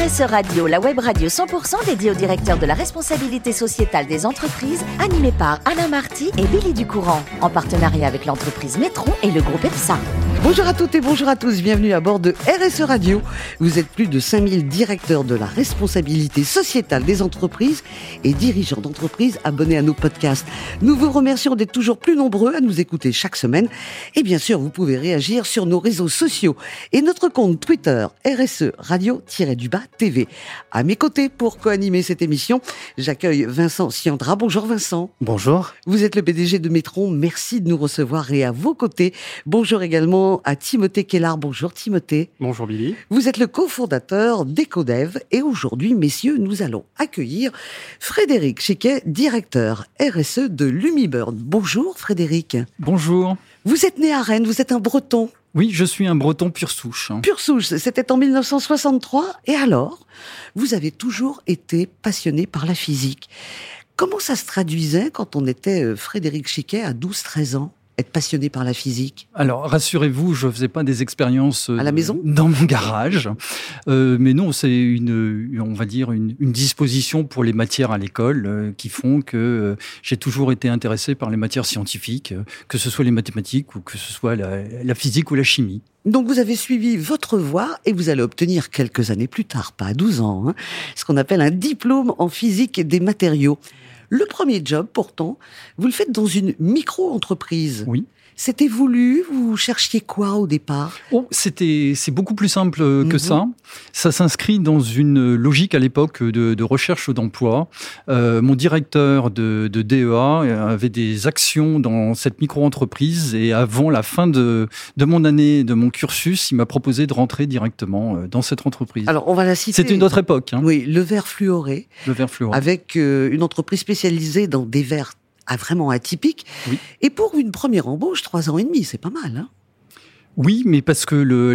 Radio, la web radio 100% dédiée au directeur de la responsabilité sociétale des entreprises, animée par Alain Marty et Billy Ducourant, en partenariat avec l'entreprise Métron et le groupe EPSA. Bonjour à toutes et bonjour à tous, bienvenue à bord de RSE Radio. Vous êtes plus de 5000 directeurs de la responsabilité sociétale des entreprises et dirigeants d'entreprises abonnés à nos podcasts. Nous vous remercions d'être toujours plus nombreux à nous écouter chaque semaine. Et bien sûr, vous pouvez réagir sur nos réseaux sociaux et notre compte Twitter RSE Radio-du-bas TV. À mes côtés pour co-animer cette émission, j'accueille Vincent Siandra. Bonjour Vincent. Bonjour. Vous êtes le PDG de Métron. Merci de nous recevoir et à vos côtés. Bonjour également à Timothée Kellard. Bonjour Timothée. Bonjour Billy. Vous êtes le cofondateur d'EcoDev et aujourd'hui, messieurs, nous allons accueillir Frédéric Chiquet, directeur RSE de Lumibird. Bonjour Frédéric. Bonjour. Vous êtes né à Rennes, vous êtes un breton. Oui, je suis un breton pure souche. Pure souche, c'était en 1963. Et alors, vous avez toujours été passionné par la physique. Comment ça se traduisait quand on était euh, Frédéric Chiquet à 12-13 ans? Être passionné par la physique Alors, rassurez-vous, je ne faisais pas des expériences à la maison? dans mon garage, euh, mais non, c'est une, on va dire une, disposition pour les matières à l'école euh, qui font que euh, j'ai toujours été intéressé par les matières scientifiques, que ce soit les mathématiques ou que ce soit la, physique ou la chimie. Donc vous avez suivi votre voie et vous allez obtenir quelques années plus tard, pas à 12 ans, hein, ce qu'on appelle un diplôme en physique des matériaux. Le premier job, pourtant, vous le faites dans une micro-entreprise. Oui. C'était voulu Vous cherchiez quoi au départ? Oh, c'était, C'est beaucoup plus simple que mhm. ça. Ça s'inscrit dans une logique à l'époque de, recherche d'emploi. Euh, mon directeur de, DEA avait des actions dans cette micro-entreprise et avant la fin de, de mon année, de mon cursus, il m'a proposé de rentrer directement euh, dans cette entreprise. Alors, on va la citer. C'était une autre époque. Hein. Oui, le verre fluoré. Le verre fluoré. Avec euh, une entreprise spécialisée dans des verres vraiment atypique. Et pour une première embauche, trois ans et demi, c'est pas mal. Hein oui, mais parce que le,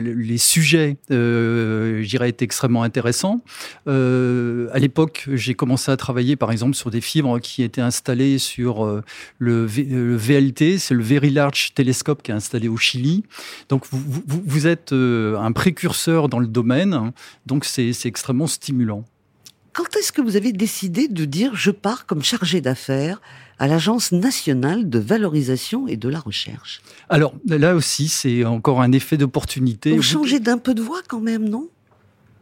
les sujets, euh, je dirais, étaient extrêmement intéressants. Euh, à l'époque, j'ai commencé à travailler, par exemple, sur des fibres qui étaient installées sur euh, le, VLT, c'est le Very Large Telescope qui est installé au Chili. Donc, vous, vous, vous êtes euh, un précurseur dans le domaine, donc c'est extrêmement stimulant. Quand est-ce que vous avez décidé de dire je pars comme chargé d'affaires à l'Agence nationale de valorisation et de la recherche? Alors là aussi, c'est encore un effet d'opportunité. Vous changez d'un peu de voix quand même, non?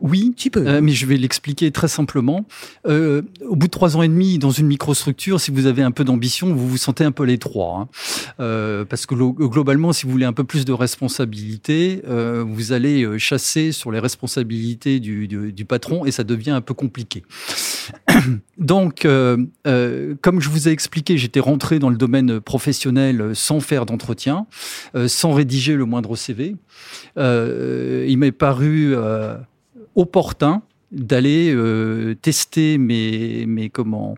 Oui, euh, mais je vais l'expliquer très simplement. Euh, au bout de trois ans et demi dans une microstructure, si vous avez un peu d'ambition, vous vous sentez un peu l'étroit. Hein. Euh, parce que globalement, si vous voulez un peu plus de responsabilité, vous allez chasser sur les responsabilités du, du, patron et ça devient un peu compliqué. Donc, comme je vous ai expliqué, j'étais rentré dans le domaine professionnel sans faire d'entretien, sans rédiger le moindre CV. il m'est paru opportun d'aller euh, tester mes, mes, comment,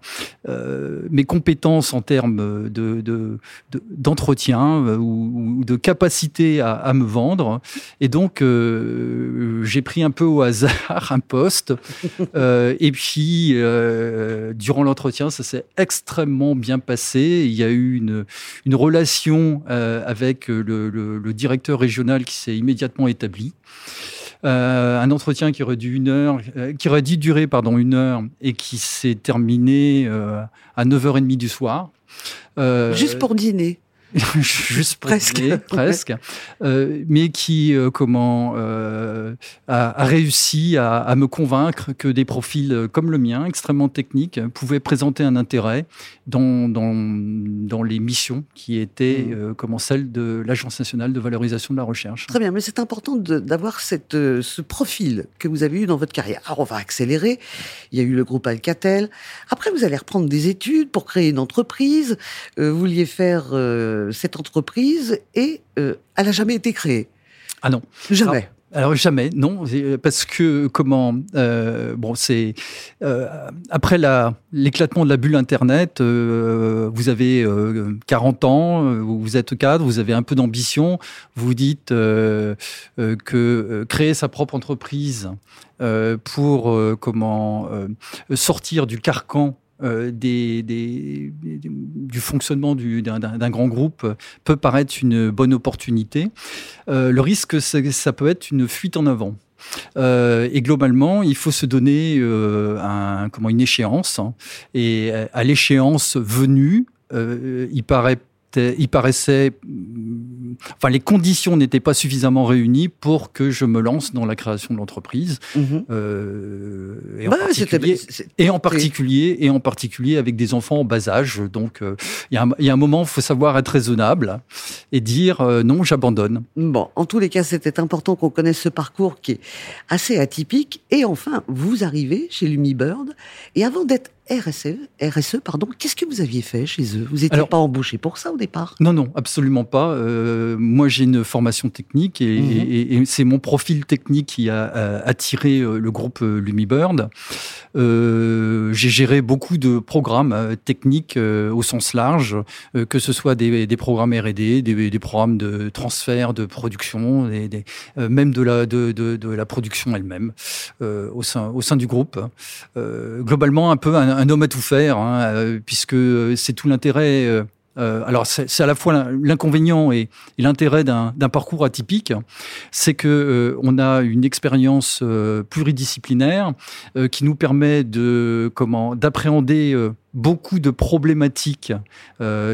euh, mes compétences en termes de, d'entretien de, euh, ou, de capacité à, à, me vendre. Et donc, j'ai pris un peu au hasard un poste. et puis, durant l'entretien, ça s'est extrêmement bien passé. Il y a eu une, une relation avec le, le, directeur régional qui s'est immédiatement établi. Euh, un entretien qui aurait dû une heure, euh, qui aurait dû durer pardon une heure et qui s'est terminé euh, à 9h30 du soir. Juste pour dîner. juste presque, presque, euh, mais qui euh, comment euh, a, réussi à, me convaincre que des profils comme le mien, extrêmement techniques, pouvaient présenter un intérêt dans dans, dans les missions qui étaient mmh. comment celles de l'Agence nationale de valorisation de la recherche. Très bien, mais c'est important d'avoir cette ce profil que vous avez eu dans votre carrière. Alors on va accélérer. Il y a eu le groupe Alcatel. Après, vous allez reprendre des études pour créer une entreprise. vous vouliez faire euh, cette entreprise et euh, elle n'a jamais été créée. Ah non. Jamais. Alors jamais, non, parce que comment euh, bon c'est après la l'éclatement de la bulle internet, vous avez 40 ans, vous êtes cadre, vous avez un peu d'ambition, vous dites que créer sa propre entreprise pour comment sortir du carcan euh, du fonctionnement d'un grand groupe peut paraître une bonne opportunité. Euh, le risque, ça peut être une fuite en avant. et globalement, il faut se donner comment, une échéance. Hein. et à l'échéance venue, il paraît il paraissait, enfin, les conditions n'étaient pas suffisamment réunies pour que je me lance dans la création de l'entreprise. Mhm. Euh, et, en particulier, et, en particulier, avec des enfants en bas âge. Donc, euh, il y, a un moment, il faut savoir être raisonnable et dire euh, non, j'abandonne. Bon, en tous les cas, c'était important qu'on connaisse ce parcours qui est assez atypique. Et enfin, vous arrivez chez Lumibird. Et avant d'être RSE, RSE pardon, qu'est-ce que vous aviez fait chez eux? Vous n'étiez pas embauché pour ça au départ? Non, non, absolument pas. Euh, moi, j'ai une formation technique et, mhm. c'est mon profil technique qui a, attiré euh, le groupe euh, Lumibird. j'ai géré beaucoup de programmes techniques au sens large, que ce soit des, programmes R&D, des, programmes de transfert de production, des, même de la, de, de, la production elle-même au, sein, au sein du groupe. globalement, un peu un, un homme à tout faire, hein, euh, puisque c'est tout l'intérêt. Euh, euh, alors c'est à la fois l'inconvénient et, l'intérêt d'un parcours atypique, c'est que on a une expérience pluridisciplinaire qui nous permet d'appréhender beaucoup de problématiques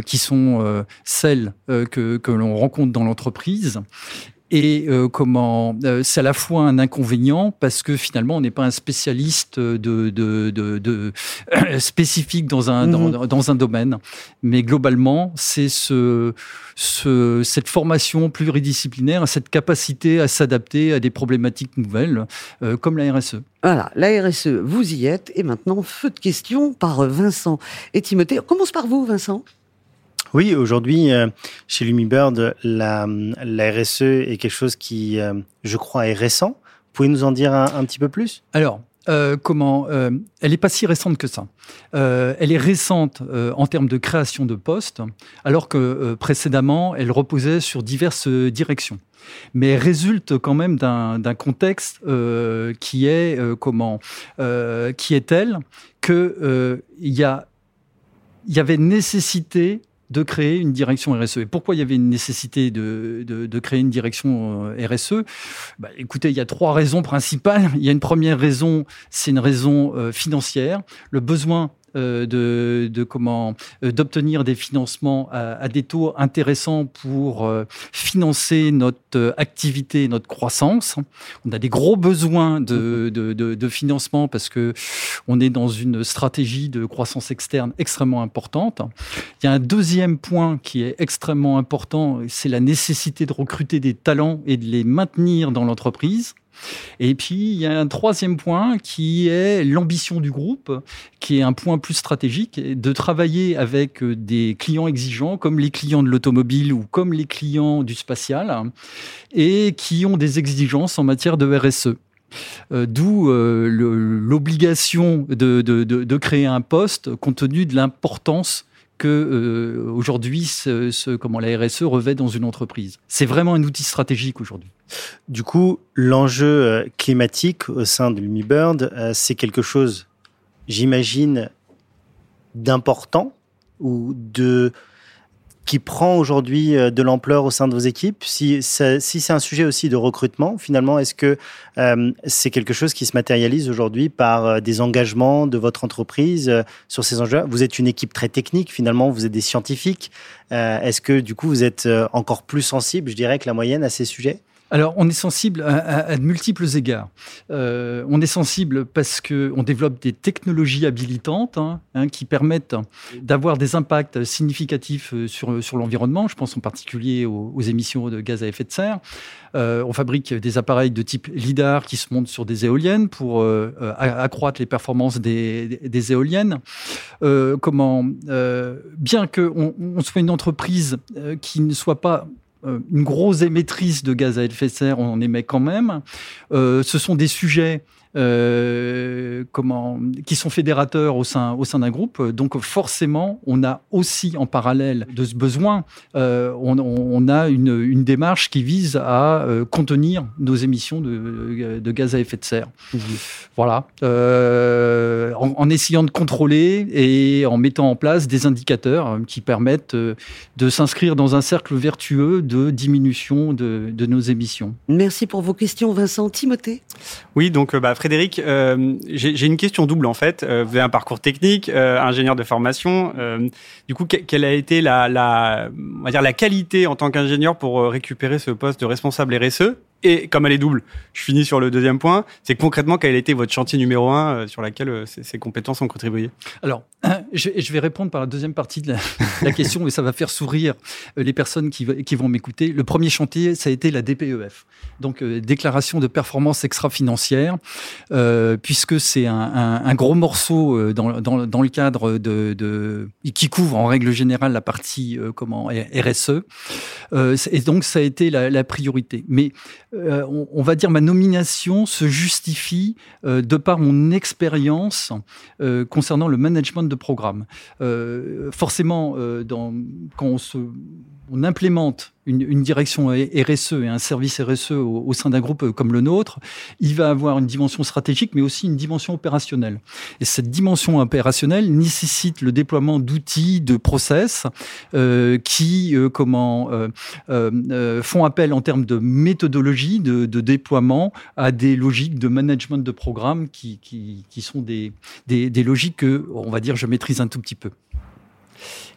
qui sont celles que l'on rencontre dans l'entreprise et euh, comment euh, c'est à la fois un inconvénient parce que finalement on n'est pas un spécialiste de, de, de, de spécifique dans un dans, mhm. dans, un domaine, mais globalement c'est ce, ce cette formation pluridisciplinaire, cette capacité à s'adapter à des problématiques nouvelles euh, comme la RSE. Voilà, la RSE, vous y êtes et maintenant feu de questions par Vincent et Timothée. On commence par vous, Vincent. Oui, aujourd'hui, euh, chez Lumibird, la, la RSE est quelque chose qui, euh, je crois, est récent. Vous pouvez nous en dire un, petit peu plus? Alors, euh, comment Elle n'est pas si récente que ça. elle est récente en termes de création de postes, alors que précédemment, elle reposait sur diverses directions. Mais elle résulte quand même d'un contexte qui est comment Qui est tel que il y y avait nécessité de créer une direction RSE. Et pourquoi il y avait une nécessité de, créer une direction euh, RSE bah, Écoutez, il y a trois raisons principales. Il y a une première raison, c'est une raison euh, financière. Le besoin de, de, comment euh, d'obtenir des financements à, des taux intéressants pour euh, financer notre activité, notre croissance. On a des gros besoins de, de, de, financement parce que on est dans une stratégie de croissance externe extrêmement importante. Il y a un deuxième point qui est extrêmement important, c'est la nécessité de recruter des talents et de les maintenir dans l'entreprise. Et puis, il y a un troisième point qui est l'ambition du groupe, qui est un point plus stratégique, de travailler avec euh, des clients exigeants, comme les clients de l'automobile ou comme les clients du spatial, et qui ont des exigences en matière de RSE. Euh, d'où euh, l'obligation de, créer un poste compte tenu de l'importance que aujourd'hui, ce, la RSE revêt dans une entreprise. C'est vraiment un outil stratégique aujourd'hui. Du coup, l'enjeu euh, climatique au sein de Lumibird, euh, c'est quelque chose, j'imagine, d'important ou de qui prend aujourd'hui euh, de l'ampleur au sein de vos équipes? Si, si c'est un sujet aussi de recrutement, finalement, est-ce que c'est quelque chose qui se matérialise aujourd'hui par des engagements de votre entreprise sur ces enjeux Vous êtes une équipe très technique, finalement, vous êtes des scientifiques. est-ce que du coup, vous êtes encore plus sensible, je dirais, que la moyenne à ces sujets? Alors, on est sensible à, de multiples égards. Euh, on est sensible parce qu'on développe des technologies habilitantes hein, hein, qui permettent d'avoir des impacts significatifs euh, sur, sur l'environnement. Je pense en particulier aux, émissions de gaz à effet de serre. Euh, on fabrique des appareils de type LIDAR qui se montent sur des éoliennes pour accroître les performances des, éoliennes. comment, bien qu'on on soit une entreprise qui ne soit pas euh, une grosse émettrice de gaz à effet de serre, on en émet quand même. Euh, ce sont des sujets comment, qui sont fédérateurs au sein, au sein d'un groupe. Donc forcément, on a aussi en parallèle de ce besoin, on, on, a une, une, démarche qui vise à contenir nos émissions de, de, gaz à effet de serre. Mmh. Voilà, en, en, essayant de contrôler et en mettant en place des indicateurs qui permettent de s'inscrire dans un cercle vertueux de diminution de, de nos émissions. Merci pour vos questions, Vincent. Timothée? Oui, donc bah, Frédéric, euh, j'ai une question double en fait. Euh, vous avez un parcours technique, euh, ingénieur de formation. du coup, quelle a été la, on va dire la qualité en tant qu'ingénieur pour récupérer ce poste de responsable RSE et comme elle est double, je finis sur le deuxième point, c'est concrètement quel a été votre chantier numéro un euh, sur lequel euh, ces, compétences ont contribué? Alors, je, vais répondre par la deuxième partie de la, question, mais ça va faire sourire euh, les personnes qui, vont m'écouter. Le premier chantier, ça a été la DPEF, donc déclaration de performance extra-financière, puisque c'est un, gros morceau dans, le cadre de, qui couvre en règle générale la partie comment RSE, et donc ça a été la, la priorité. Mais euh, on, va dire, ma nomination se justifie euh, de par mon expérience euh, concernant le management de programme. forcément, quand on, se, on implémente une, direction RSE et un service RSE au, sein d'un groupe comme le nôtre, il va avoir une dimension stratégique, mais aussi une dimension opérationnelle. Et cette dimension opérationnelle nécessite le déploiement d'outils, de process euh, qui, euh, euh, font appel en termes de méthodologie de, déploiement à des logiques de management de programme qui, sont des, des logiques que, on va dire, je maîtrise un tout petit peu.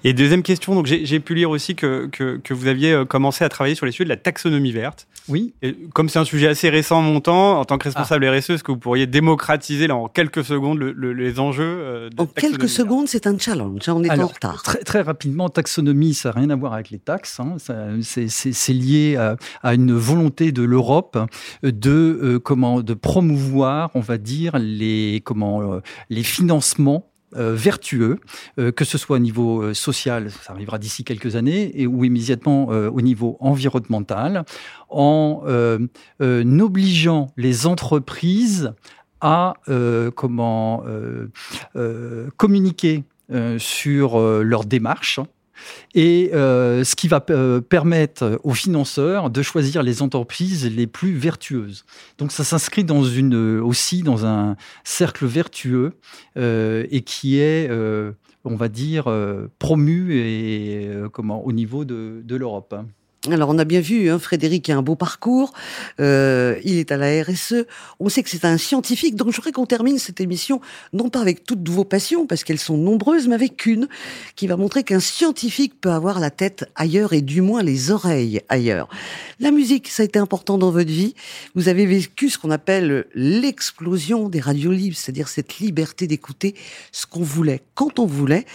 Et deuxième question, donc j'ai pu lire aussi que, que, vous aviez euh, commencé à travailler sur les sujets de la taxonomie verte. Oui. Et comme c'est un sujet assez récent en mon temps, en tant que responsable ah. RSE, est-ce que vous pourriez démocratiser là, en quelques secondes les enjeux euh, En quelques secondes, c'est un challenge, on est en retard. Très, très, rapidement, taxonomie, ça n'a rien à voir avec les taxes. Hein, c'est lié à, une volonté de l'Europe de, euh, comment, de promouvoir, on va dire, les, comment, les financements euh, vertueux, euh, que ce soit au niveau euh, social, ça arrivera d'ici quelques années, ou immédiatement au niveau environnemental, en obligeant les entreprises à comment communiquer sur leur démarche et euh, ce qui va euh, permettre aux financeurs de choisir les entreprises les plus vertueuses. Donc ça s'inscrit une aussi dans un cercle vertueux euh, et qui est on va dire promu au niveau de, de l'Europe. Alors on a bien vu, hein, Frédéric a un beau parcours, euh, il est à la RSE, on sait que c'est un scientifique, donc je voudrais qu'on termine cette émission, non pas avec toutes vos passions, parce qu'elles sont nombreuses, mais avec une qui va montrer qu'un scientifique peut avoir la tête ailleurs et du moins les oreilles ailleurs. La musique, ça a été important dans votre vie, vous avez vécu ce qu'on appelle l'explosion des radios libres, c'est-à-dire cette liberté d'écouter ce qu'on voulait, quand on voulait.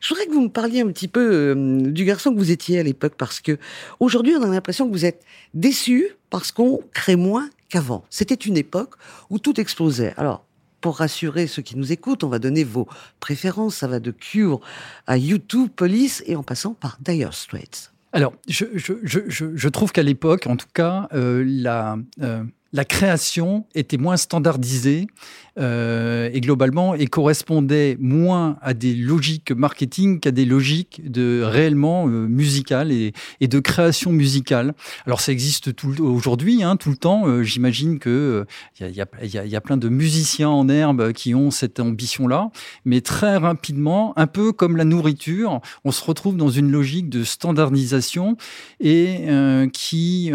Je voudrais que vous me parliez un petit peu euh, du garçon que vous étiez à l'époque, parce que aujourd'hui, Aujourd'hui, on a l'impression que vous êtes déçu parce qu'on crée moins qu'avant. C'était une époque où tout explosait. Alors, pour rassurer ceux qui nous écoutent, on va donner vos préférences. Ça va de Cure à YouTube, Police et en passant par Dire Straits. Alors, je trouve qu'à l'époque, en tout cas, euh, la, euh, la création était moins standardisée euh, et globalement et correspondait moins à des logiques marketing qu'à des logiques de réellement euh, musicales et, de création musicale. Alors ça existe aujourd'hui, hein, tout le temps. Euh, J'imagine que il y, a, y, a, y, a, plein de musiciens en herbe qui ont cette ambition-là, mais très rapidement, un peu comme la nourriture, on se retrouve dans une logique de standardisation et euh, qui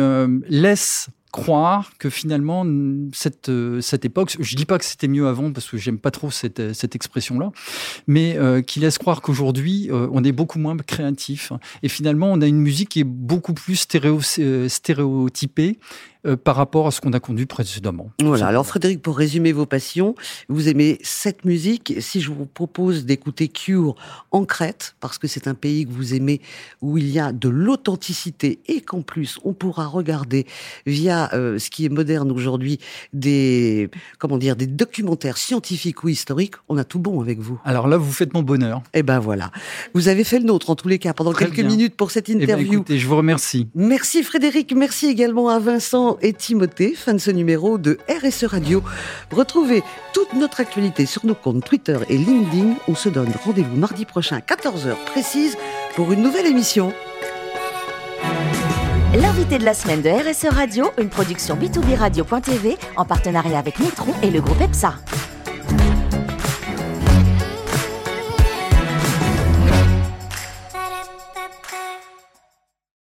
laisse croire que finalement cette euh, cette époque, je dis pas que c'était mieux avant parce que j'aime pas trop cette euh, cette expression là, mais euh, qui laisse croire qu'aujourd'hui on est beaucoup moins créatif. Et finalement on a une musique qui est beaucoup plus stéréo, stéréotypée euh, par rapport à ce qu'on a conduit précédemment. Voilà. Alors Frédéric, pour résumer vos passions, vous aimez cette musique. Si je vous propose d'écouter Cure en Crète, parce que c'est un pays que vous aimez, où il y a de l'authenticité et qu'en plus on pourra regarder via euh, ce qui est moderne aujourd'hui des comment dire des documentaires scientifiques ou historiques, on a tout bon avec vous. Alors là, vous faites mon bonheur. Eh ben voilà. Vous avez fait le nôtre en tous les cas pendant quelques minutes pour cette eh ben, interview. et je vous remercie. Merci Frédéric. Merci également à Vincent Et Timothée, fin de ce numéro de RSE Radio. Retrouvez toute notre actualité sur nos comptes Twitter et LinkedIn. On se donne rendez-vous mardi prochain à 14h précise pour une nouvelle émission. L'invité de la semaine de RSE Radio, une production b2b radio.tv en partenariat avec Nitron et le groupe EPSA.